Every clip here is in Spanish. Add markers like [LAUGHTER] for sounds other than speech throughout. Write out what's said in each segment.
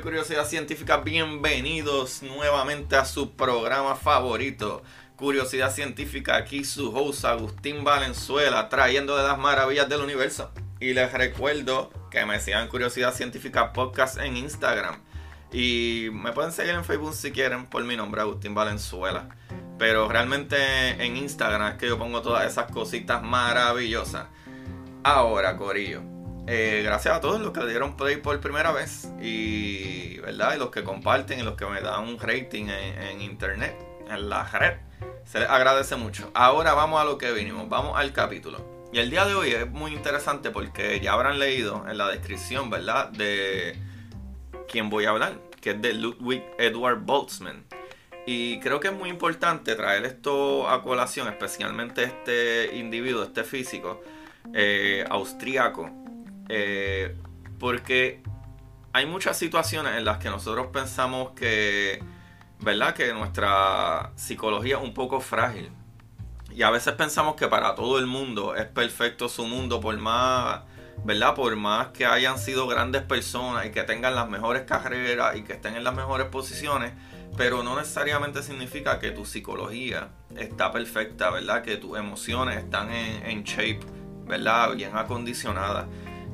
Curiosidad Científica. Bienvenidos nuevamente a su programa favorito, Curiosidad Científica. Aquí su host Agustín Valenzuela, trayendo de las maravillas del universo. Y les recuerdo que me sigan Curiosidad Científica Podcast en Instagram. Y me pueden seguir en Facebook si quieren por mi nombre, Agustín Valenzuela. Pero realmente en Instagram es que yo pongo todas esas cositas maravillosas. Ahora, Corillo. Eh, gracias a todos los que le dieron play por primera vez y, ¿verdad? y los que comparten y los que me dan un rating en, internet, en la red. Se les agradece mucho. Ahora vamos a lo que vinimos, vamos al capítulo. Y el día de hoy es muy interesante porque ya habrán leído en la descripción, ¿verdad? De quién voy a hablar, que es de Ludwig Edward Boltzmann. Y creo que es muy importante traer esto a colación, especialmente este individuo, este físico eh, austríaco, eh, porque hay muchas situaciones en las que nosotros pensamos que, ¿verdad? Que nuestra psicología es un poco frágil. Y a veces pensamos que para todo el mundo es perfecto su mundo, por más, ¿verdad? Por más que hayan sido grandes personas y que tengan las mejores carreras y que estén en las mejores posiciones, pero no necesariamente significa que tu psicología está perfecta, ¿verdad? Que tus emociones están en, en shape, ¿verdad? Bien acondicionadas.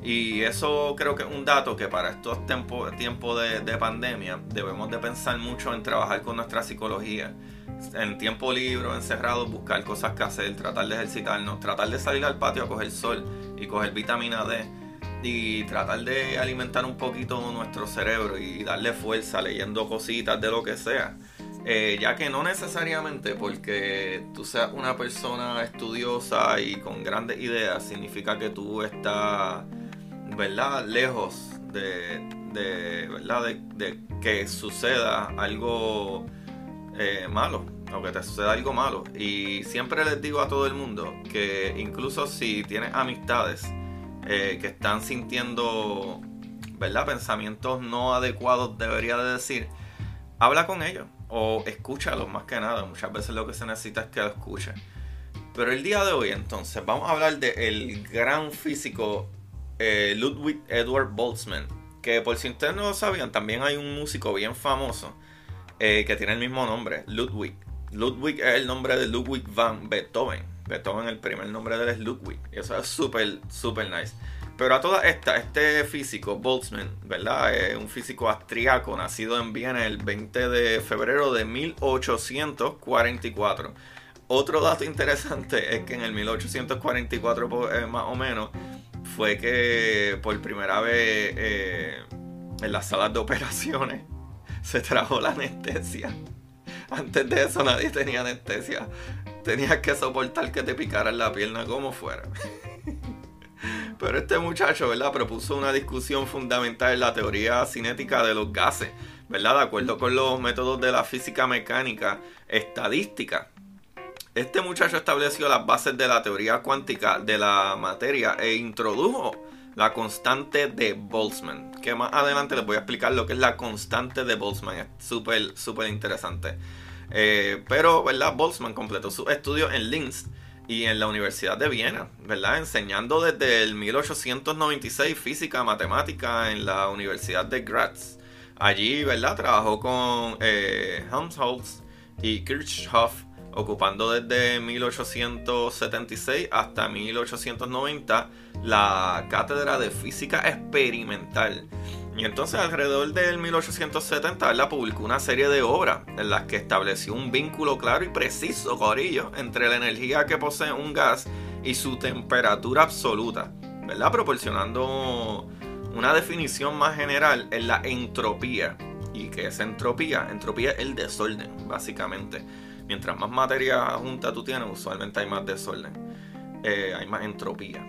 Y eso creo que es un dato que para estos tiempos tiempo de, de, pandemia debemos de pensar mucho en trabajar con nuestra psicología. En tiempo libre, encerrado, buscar cosas que hacer, tratar de ejercitarnos, tratar de salir al patio a coger sol y coger vitamina D y tratar de alimentar un poquito nuestro cerebro y darle fuerza leyendo cositas de lo que sea. Eh, ya que no necesariamente porque tú seas una persona estudiosa y con grandes ideas significa que tú estás ¿verdad? Lejos de, de ¿verdad? De, de, que suceda algo eh, malo o que te suceda algo malo. Y siempre les digo a todo el mundo que incluso si tienes amistades eh, que están sintiendo, ¿verdad? Pensamientos no adecuados, debería de decir, habla con ellos o escúchalos más que nada. Muchas veces lo que se necesita es que lo escuchen. Pero el día de hoy entonces vamos a hablar del el gran físico eh, Ludwig Edward Boltzmann, que por si ustedes no lo sabían, también hay un músico bien famoso eh, que tiene el mismo nombre, Ludwig. Ludwig es el nombre de Ludwig van Beethoven. Beethoven, el primer nombre de él es Ludwig. Y eso es súper, súper nice. Pero a toda esta, este físico, Boltzmann, ¿verdad? Es un físico austriaco, nacido en Viena el 20 de febrero de 1844. Otro dato interesante es que en el 1844, eh, más o menos, fue que por primera vez eh, en las salas de operaciones [LAUGHS] se trajo la anestesia. Antes de eso nadie tenía anestesia. Tenías que soportar que te picaran la pierna como fuera. [LAUGHS] Pero este muchacho, ¿verdad? Propuso una discusión fundamental en la teoría cinética de los gases, ¿verdad? De acuerdo con los métodos de la física mecánica estadística. Este muchacho estableció las bases de la teoría cuántica de la materia e introdujo la constante de Boltzmann. Que más adelante les voy a explicar lo que es la constante de Boltzmann. Es súper, súper interesante. Eh, pero, ¿verdad? Boltzmann completó su estudio en Linz y en la Universidad de Viena, ¿verdad? Enseñando desde el 1896 física, matemática en la Universidad de Graz. Allí, ¿verdad? Trabajó con eh, Helmholtz y Kirchhoff ocupando desde 1876 hasta 1890 la cátedra de física experimental. Y entonces alrededor del 1870 él publicó una serie de obras en las que estableció un vínculo claro y preciso, Corillo, entre la energía que posee un gas y su temperatura absoluta, ¿verdad? Proporcionando una definición más general en la entropía. ¿Y qué es entropía? Entropía es el desorden, básicamente mientras más materia junta tú tienes, usualmente hay más desorden, eh, hay más entropía.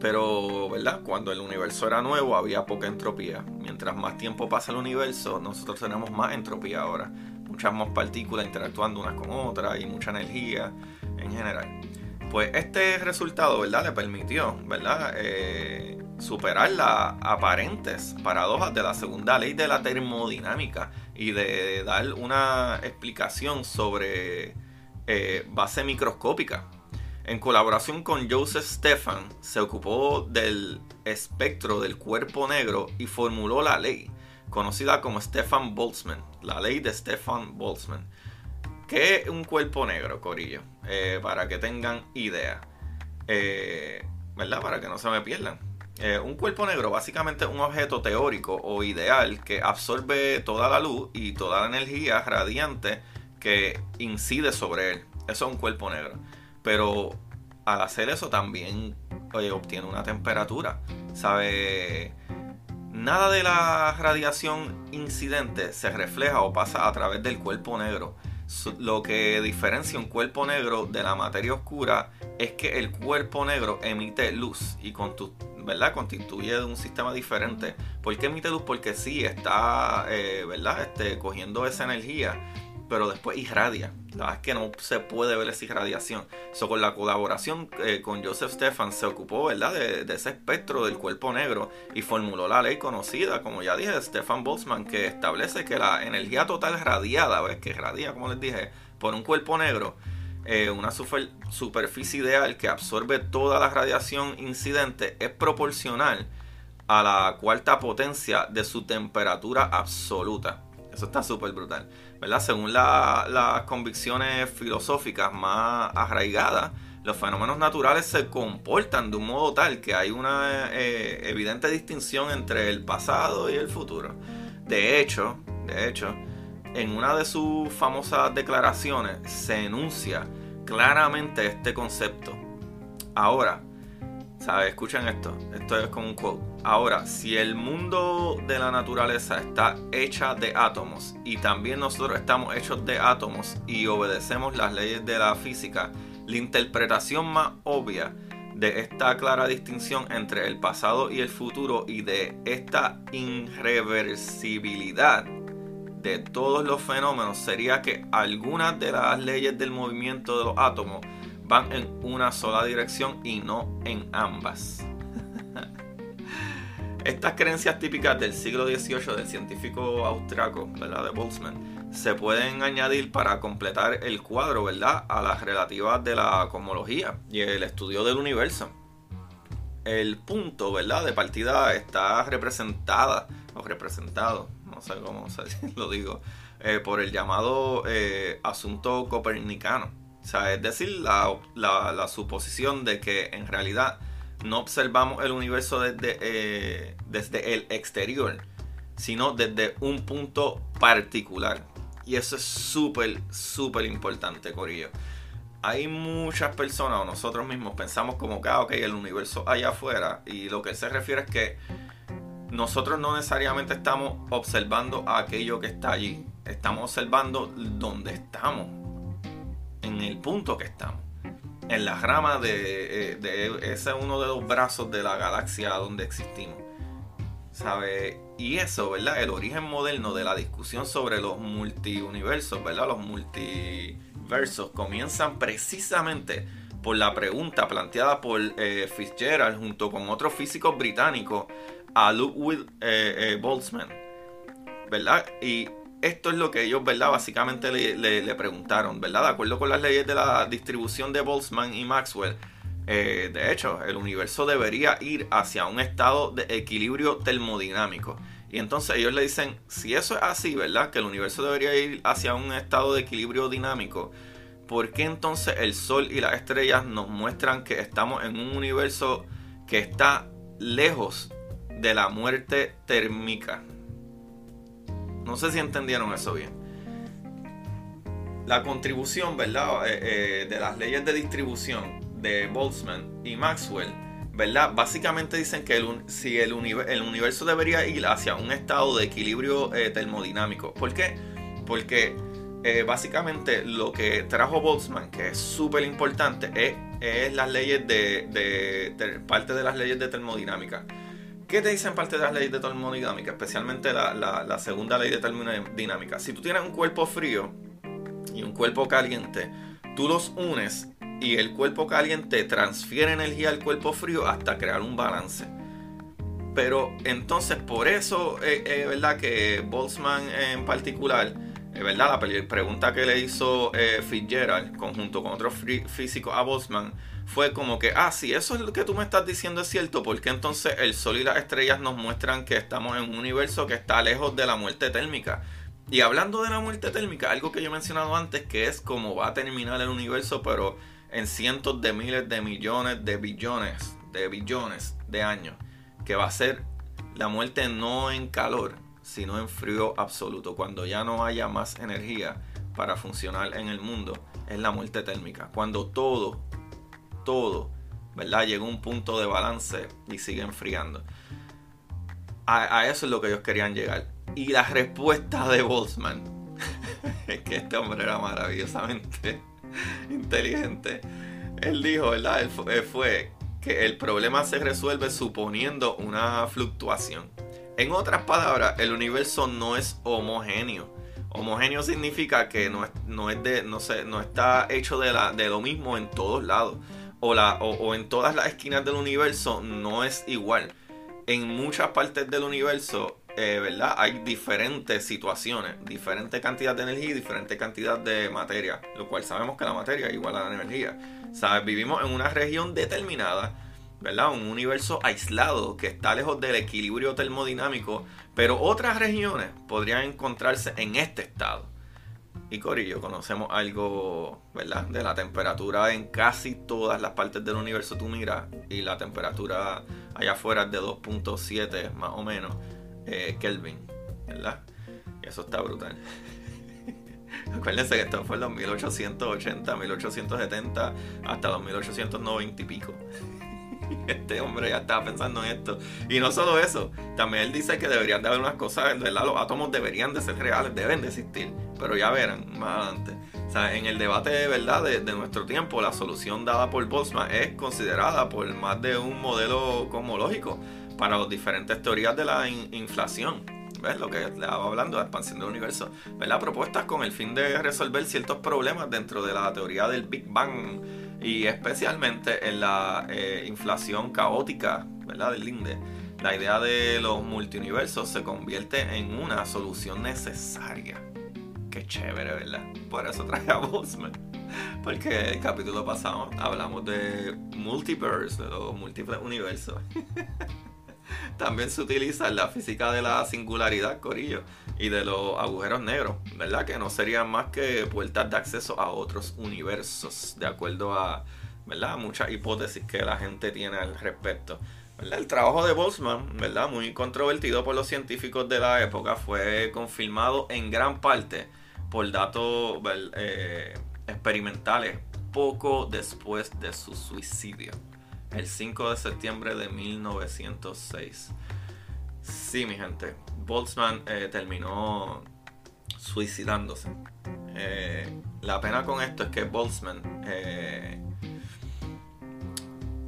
Pero, ¿verdad? Cuando el universo era nuevo había poca entropía. Mientras más tiempo pasa el universo, nosotros tenemos más entropía ahora. Muchas más partículas interactuando unas con otras y mucha energía en general. Pues este resultado, ¿verdad? Le permitió, ¿verdad? Eh, superar las aparentes paradojas de la segunda ley de la termodinámica y de dar una explicación sobre eh, base microscópica. En colaboración con Joseph Stefan, se ocupó del espectro del cuerpo negro y formuló la ley, conocida como Stefan Boltzmann, la ley de Stefan Boltzmann. ¿Qué es un cuerpo negro, Corillo? Eh, para que tengan idea. Eh, ¿Verdad? Para que no se me pierdan. Eh, un cuerpo negro básicamente es un objeto teórico o ideal que absorbe toda la luz y toda la energía radiante que incide sobre él. Eso es un cuerpo negro. Pero al hacer eso también obtiene una temperatura. ¿Sabe? Nada de la radiación incidente se refleja o pasa a través del cuerpo negro. Lo que diferencia un cuerpo negro de la materia oscura es que el cuerpo negro emite luz y con tu ¿verdad? Constituye un sistema diferente. ¿Por qué emite luz? Porque sí está, eh, ¿verdad? Este, cogiendo esa energía, pero después irradia. La verdad es que no se puede ver esa irradiación. So, con la colaboración eh, con Joseph Stefan se ocupó, ¿verdad? De, ese espectro del cuerpo negro y formuló la ley conocida, como ya dije, Stefan Boltzmann, que establece que la energía total radiada, ¿ves? Que radia, como les dije, por un cuerpo negro eh, una superficie ideal que absorbe toda la radiación incidente es proporcional a la cuarta potencia de su temperatura absoluta. Eso está súper brutal. ¿verdad? Según las convicciones filosóficas más arraigadas, los fenómenos naturales se comportan de un modo tal que hay una eh, evidente distinción entre el pasado y el futuro. De hecho, de hecho, en una de sus famosas declaraciones se enuncia claramente este concepto. Ahora, ¿sabes? Escuchen esto, esto es como un quote. Ahora, si el mundo de la naturaleza está hecha de átomos y también nosotros estamos hechos de átomos y obedecemos las leyes de la física, la interpretación más obvia de esta clara distinción entre el pasado y el futuro y de esta irreversibilidad de todos los fenómenos sería que algunas de las leyes del movimiento de los átomos van en una sola dirección y no en ambas. [LAUGHS] Estas creencias típicas del siglo XVIII del científico austriaco, ¿verdad? de Boltzmann, se pueden añadir para completar el cuadro ¿verdad? a las relativas de la cosmología y el estudio del universo. el punto, ¿verdad? De partida está representada, o representado, no sé cómo [LAUGHS] lo digo, eh, por el llamado eh, asunto copernicano. O sea, es decir, la, la, suposición de que en realidad no observamos el universo desde, eh, desde el exterior, sino desde un punto particular. Y eso es súper, súper importante, Corillo hay muchas personas o nosotros mismos pensamos como que, ah, ok, el universo allá afuera. Y lo que él se refiere es que nosotros no necesariamente estamos observando aquello que está allí. Estamos observando dónde estamos. En el punto que estamos. En la rama de, eh, de ese es uno de los brazos de la galaxia donde existimos. ¿Sabe? Y eso, ¿verdad? El origen moderno de la discusión sobre los multiuniversos, ¿verdad? Los multi versos comienzan precisamente por la pregunta planteada por eh, Fitzgerald junto con otros físicos británicos a Ludwig eh, eh, Boltzmann, ¿verdad? Y esto es lo que ellos, ¿verdad? Básicamente le, preguntaron, ¿verdad? De acuerdo con las leyes de la distribución de Boltzmann y Maxwell, de hecho, el universo debería ir hacia un estado de equilibrio termodinámico. Y entonces ellos le dicen, si eso es así, ¿verdad? Que el universo debería ir hacia un estado de equilibrio dinámico. ¿Por qué entonces el Sol y las estrellas nos muestran que estamos en un universo que está lejos de la muerte térmica? No sé si entendieron eso bien. La contribución, ¿verdad? Eh, eh, de las leyes de distribución de Boltzmann y Maxwell ¿verdad? Básicamente dicen que el, si el, el, universo debería ir hacia un estado de equilibrio eh, termodinámico. ¿Por qué? Porque básicamente lo que trajo Boltzmann, que es súper importante, es, las leyes de, parte de las leyes de termodinámica. ¿Qué te dicen parte de las leyes de termodinámica? Especialmente la, segunda ley de termodinámica. Si tú tienes un cuerpo frío y un cuerpo caliente, tú los unes y el cuerpo caliente transfiere energía al cuerpo frío hasta crear un balance. Pero entonces por eso es eh, eh, verdad que Boltzmann en particular, verdad, la pregunta que le hizo eh, Fitzgerald conjunto con otros físicos a Boltzmann fue como que, ah, si eso es lo que tú me estás diciendo es cierto, ¿por qué entonces el Sol y las estrellas nos muestran que estamos en un universo que está lejos de la muerte térmica? Y hablando de la muerte térmica, algo que yo he mencionado antes, que es cómo va a terminar el universo, pero en cientos de miles de millones de billones, de billones de años, que va a ser la muerte no en calor, sino en frío absoluto, cuando ya no haya más energía para funcionar en el mundo, es la muerte térmica, cuando todo, todo, ¿verdad? Llega a un punto de balance y sigue enfriando. A, eso es lo que ellos querían llegar. Y la respuesta de Boltzmann, [LAUGHS] que este hombre era maravillosamente [LAUGHS] inteligente. Él dijo, ¿verdad? Fue, que el problema se resuelve suponiendo una fluctuación. En otras palabras, el universo no es homogéneo. Homogéneo significa que no, es, no, es de, no, sé, no está hecho de, la, de lo mismo en todos lados. O, la, o en todas las esquinas del universo no es igual. En muchas partes del universo eh, ¿verdad? Hay diferentes situaciones, diferente cantidad de energía y diferente cantidad de materia, lo cual sabemos que la materia es igual a la energía. ¿Sabes? Vivimos en una región determinada, ¿verdad? Un universo aislado que está lejos del equilibrio termodinámico, pero otras regiones podrían encontrarse en este estado. Y Corillo, conocemos algo, ¿verdad? De la temperatura en casi todas las partes del universo tú miras y la temperatura allá afuera es de 2.7 más o menos eh, Kelvin, ¿verdad? Y eso está brutal. [LAUGHS] Acuérdense que esto fue en los 1880, 1870, hasta los 1890 y pico. [LAUGHS] Este hombre ya estaba pensando en esto. Y no solo eso, también él dice que deberían de haber unas cosas, ¿verdad? Los átomos deberían de ser reales, deben de existir. Pero ya verán más adelante. O sea, en el debate de verdad de, nuestro tiempo, la solución dada por Boltzmann es considerada por más de un modelo cosmológico para las diferentes teorías de la inflación. ¿Ves? Lo que estaba hablando, la expansión del universo. ¿Verdad? Propuestas con el fin de resolver ciertos problemas dentro de la teoría del Big Bang y especialmente en la eh, inflación caótica, ¿verdad? Del Linde. La idea de los multiuniversos se convierte en una solución necesaria. Qué chévere, ¿verdad? Por eso traje a Boltzmann. Porque el capítulo pasado hablamos de multiverse, de los múltiples universos. [LAUGHS] También se utiliza la física de la singularidad, Corillo, y de los agujeros negros, ¿verdad? Que no serían más que puertas de acceso a otros universos, de acuerdo a, ¿verdad? Muchas hipótesis que la gente tiene al respecto. El trabajo de Boltzmann, ¿verdad? Muy controvertido por los científicos de la época, fue confirmado en gran parte por datos eh, experimentales poco después de su suicidio, el 5 de septiembre de 1906. Sí, mi gente, Boltzmann eh, terminó suicidándose. Eh, la pena con esto es que Boltzmann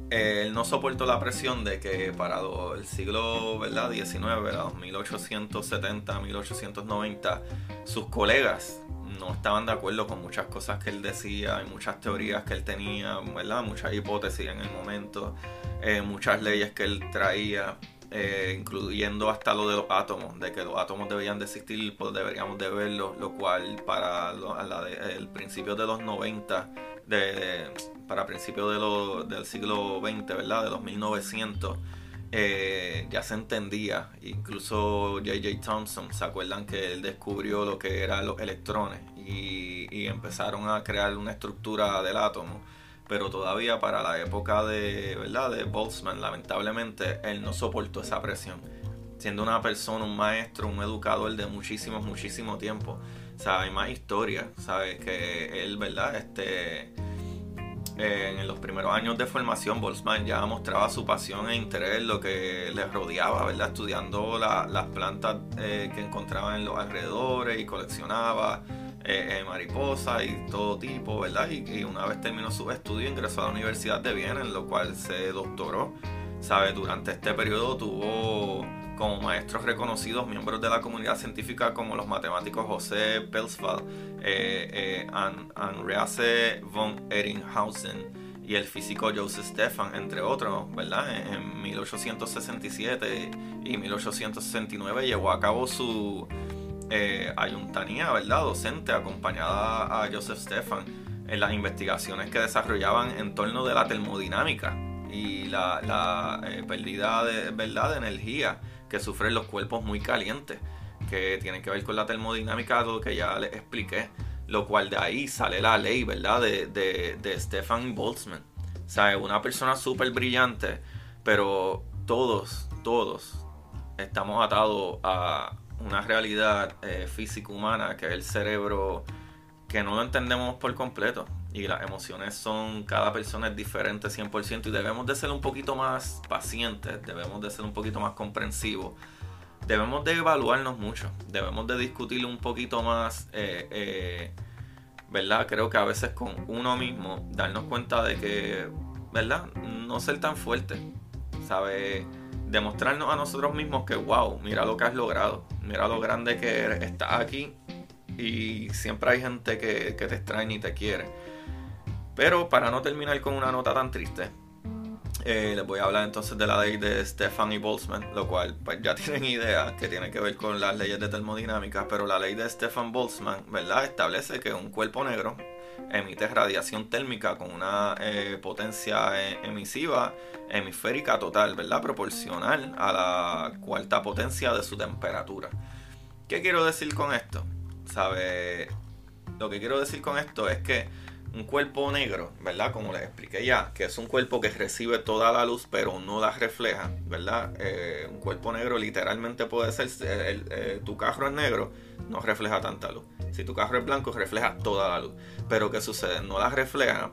él no soportó la presión de que para el siglo ¿verdad? 19, 1870, 1890, sus colegas no estaban de acuerdo con muchas cosas que él decía y muchas teorías que él tenía, ¿verdad? muchas hipótesis en el momento, eh, muchas leyes que él traía. Eh, incluyendo hasta lo de los átomos, de que los átomos deberían de existir, pues deberíamos de verlos, lo cual para el principio de los 90 de, para principios de del siglo XX, ¿verdad? De los 1900, eh, ya se entendía. Incluso J.J. Thompson, ¿se acuerdan que él descubrió lo que eran los electrones y, empezaron a crear una estructura del átomo? Pero todavía para la época de, ¿verdad? de Boltzmann, lamentablemente, él no soportó esa presión. Siendo una persona, un maestro, un educador de muchísimo, muchísimo tiempo o hay más historia, ¿sabes? Que él, ¿verdad? Este, en los primeros años de formación, Boltzmann ya mostraba su pasión e interés en lo que le rodeaba, ¿verdad? Estudiando las plantas eh, que encontraba en los alrededores y coleccionaba eh, eh, mariposas y todo tipo, ¿verdad? Y, y, una vez terminó su estudio, ingresó a la Universidad de Viena, en lo cual se doctoró, ¿sabes? Durante este periodo tuvo como maestros reconocidos miembros de la comunidad científica como los matemáticos José Pelsfeld, eh, eh von Ehringhausen y el físico Joseph Stefan, entre otros, ¿verdad? En 1867 y 1869 llevó a cabo su eh, ayuntanía, ¿verdad? Docente, acompañada a Joseph Stefan en las investigaciones que desarrollaban en torno de la termodinámica y la, eh, pérdida de, ¿verdad? de energía que sufren los cuerpos muy calientes, que tienen que ver con la termodinámica, lo que ya les expliqué, lo cual de ahí sale la ley, ¿verdad? De, de, de Stefan Boltzmann. O sea, una persona súper brillante, pero todos, todos estamos atados a una realidad eh, física humana que es el cerebro que no lo entendemos por completo y las emociones son, cada persona es diferente 100% y debemos de ser un poquito más pacientes, debemos de ser un poquito más comprensivos, debemos de evaluarnos mucho, debemos de discutir un poquito más, eh, eh, ¿verdad? Creo que a veces con uno mismo darnos cuenta de que, ¿verdad? No ser tan fuerte, ¿sabe? Demostrarnos a nosotros mismos que, wow, mira lo que has logrado, mira lo grande que eres, estás aquí y siempre hay gente que te extraña y te quiere pero para no terminar con una nota tan triste, eh, les voy a hablar entonces de la ley de Stephanie Boltzmann, lo cual pues ya [LAUGHS] tienen idea que tiene que ver con las leyes de termodinámica, pero la ley de Stefan Boltzmann, ¿verdad? Establece que un cuerpo negro emite radiación térmica con una eh, potencia eh, emisiva hemisférica total, ¿verdad? Proporcional a la cuarta potencia de su temperatura. ¿Qué quiero decir con esto? ¿Sabe? Lo que quiero decir con esto es que un cuerpo negro, ¿verdad? Como les expliqué ya, que es un cuerpo que recibe toda la luz pero no la refleja, ¿verdad? Eh, un cuerpo negro literalmente puede ser, eh, tu carro es negro, no refleja tanta luz. Si tu carro es blanco, refleja toda la luz. Pero ¿qué sucede? No la refleja,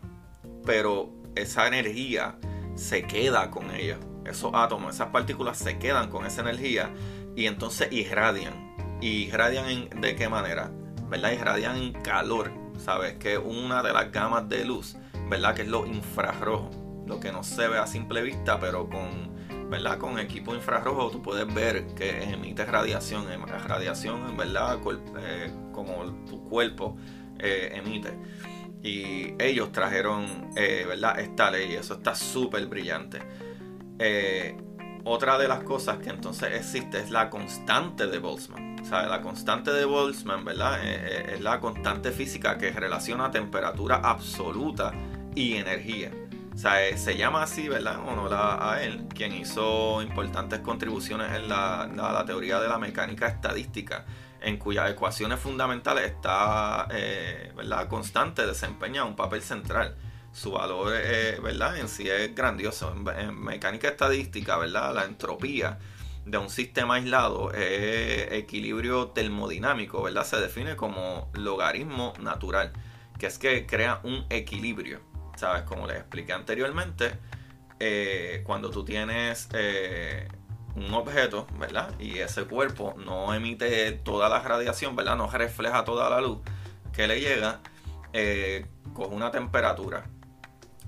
pero esa energía se queda con ella. Esos átomos, esas partículas se quedan con esa energía y entonces irradian. ¿Y irradian de qué manera? ¿Verdad? Irradian en calor ¿sabes? Que una de las gamas de luz, ¿verdad? Que es lo infrarrojo, lo que no se ve a simple vista, pero con, ¿verdad? Con equipo infrarrojo tú puedes ver que emite radiación, radiación, ¿verdad? Eh, como tu cuerpo eh, emite. Y ellos trajeron, eh, ¿verdad? Esta ley, eso está súper brillante. Otra de las cosas que entonces existe es la constante de Boltzmann. O sea, la constante de Boltzmann, ¿verdad? Eh, eh, es la constante física que relaciona temperatura absoluta y energía. O sea, eh, se llama así, ¿verdad? Honor a, él, quien hizo importantes contribuciones en la, teoría de la mecánica estadística, en cuyas ecuaciones fundamentales está. Constante desempeña un papel central su valor, ¿verdad? En sí es grandioso. En, mecánica estadística, ¿verdad? La entropía de un sistema aislado es equilibrio termodinámico, ¿verdad? Se define como logaritmo natural, que es que crea un equilibrio, ¿sabes? Como les expliqué anteriormente, eh, cuando tú tienes eh, un objeto, ¿verdad? Y ese cuerpo no emite toda la radiación, ¿verdad? No refleja toda la luz que le llega, eh, con una temperatura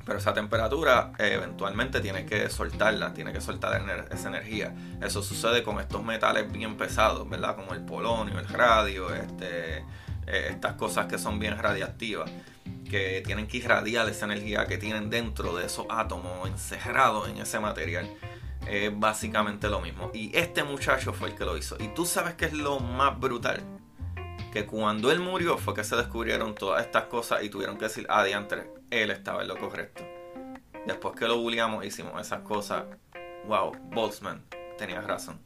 pero esa temperatura eh, eventualmente tiene que soltarla, tiene que soltar esa energía. Eso sucede con estos metales bien pesados, ¿verdad? Como el polonio, el radio, este, eh, estas cosas que son bien radiactivas, que tienen que irradiar esa energía que tienen dentro de esos átomos encerrados en ese material. Es básicamente lo mismo. Y este muchacho fue el que lo hizo. Y tú sabes que es lo más brutal. Que cuando él murió fue que se descubrieron todas estas cosas y tuvieron que decir, ah, diantre, él estaba en lo correcto. Después que lo bulliamos, hicimos esas cosas. Wow, Boltzmann, tenías razón.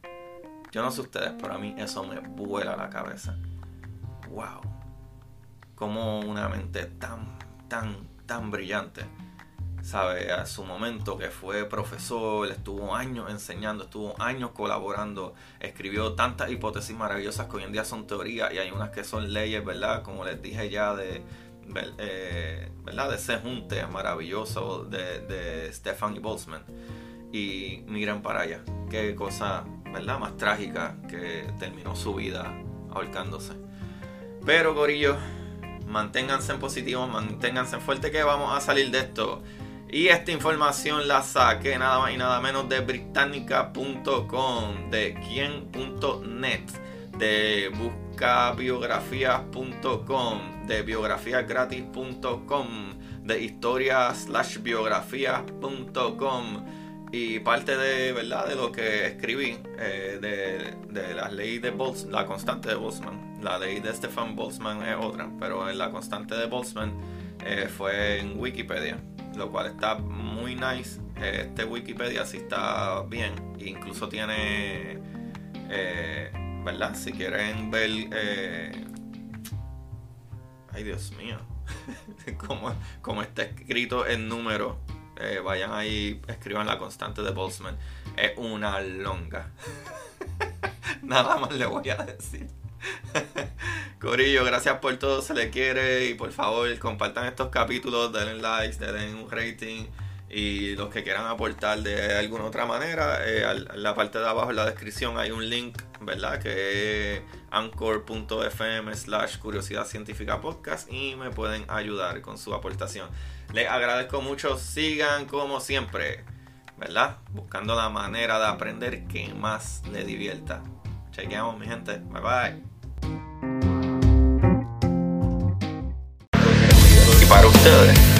Yo no sé ustedes, pero a mí eso me vuela la cabeza. Wow. Como una mente tan, tan, tan brillante. Sabe, a su momento que fue profesor, estuvo años enseñando, estuvo años colaborando, escribió tantas hipótesis maravillosas que hoy en día son teorías y hay unas que son leyes, ¿verdad? Como les dije ya de, eh, ¿verdad? de ese junte maravilloso de, de Stefan Boltzmann. Y miren para allá, qué cosa ¿verdad? más trágica que terminó su vida ahorcándose. Pero, Gorillo, manténganse en positivo, manténganse fuerte que vamos a salir de esto. Y esta información la saqué nada más y nada menos de británica.com, de quien.net, de buscabiografías.com de biografiasgratis.com, de historias slash biografías.com y parte de verdad de lo que escribí eh, de, de, la ley de Boltzmann, la constante de Boltzmann. La ley de Stefan Boltzmann es otra, pero en la constante de Boltzmann eh, fue en Wikipedia, lo cual está muy nice. Este Wikipedia sí está bien, incluso tiene, eh, ¿verdad? Si quieren ver Ay, Dios mío. [LAUGHS] como, como está escrito en número. Eh, vayan ahí, escriban la constante de Boltzmann. Es una longa. [LAUGHS] Nada más le voy a decir. [LAUGHS] Corillo, gracias por todo, se le quiere y por favor compartan estos capítulos, denle likes, denle un rating y los que quieran aportar de alguna otra manera, eh, en la parte de abajo en la descripción hay un link, ¿verdad? Que es anchor.fm slash curiosidad científica podcast y me pueden ayudar con su aportación. Les agradezco mucho, sigan como siempre, ¿verdad? Buscando la manera de aprender que más les divierta. Chequeamos mi gente, bye bye. Y para ustedes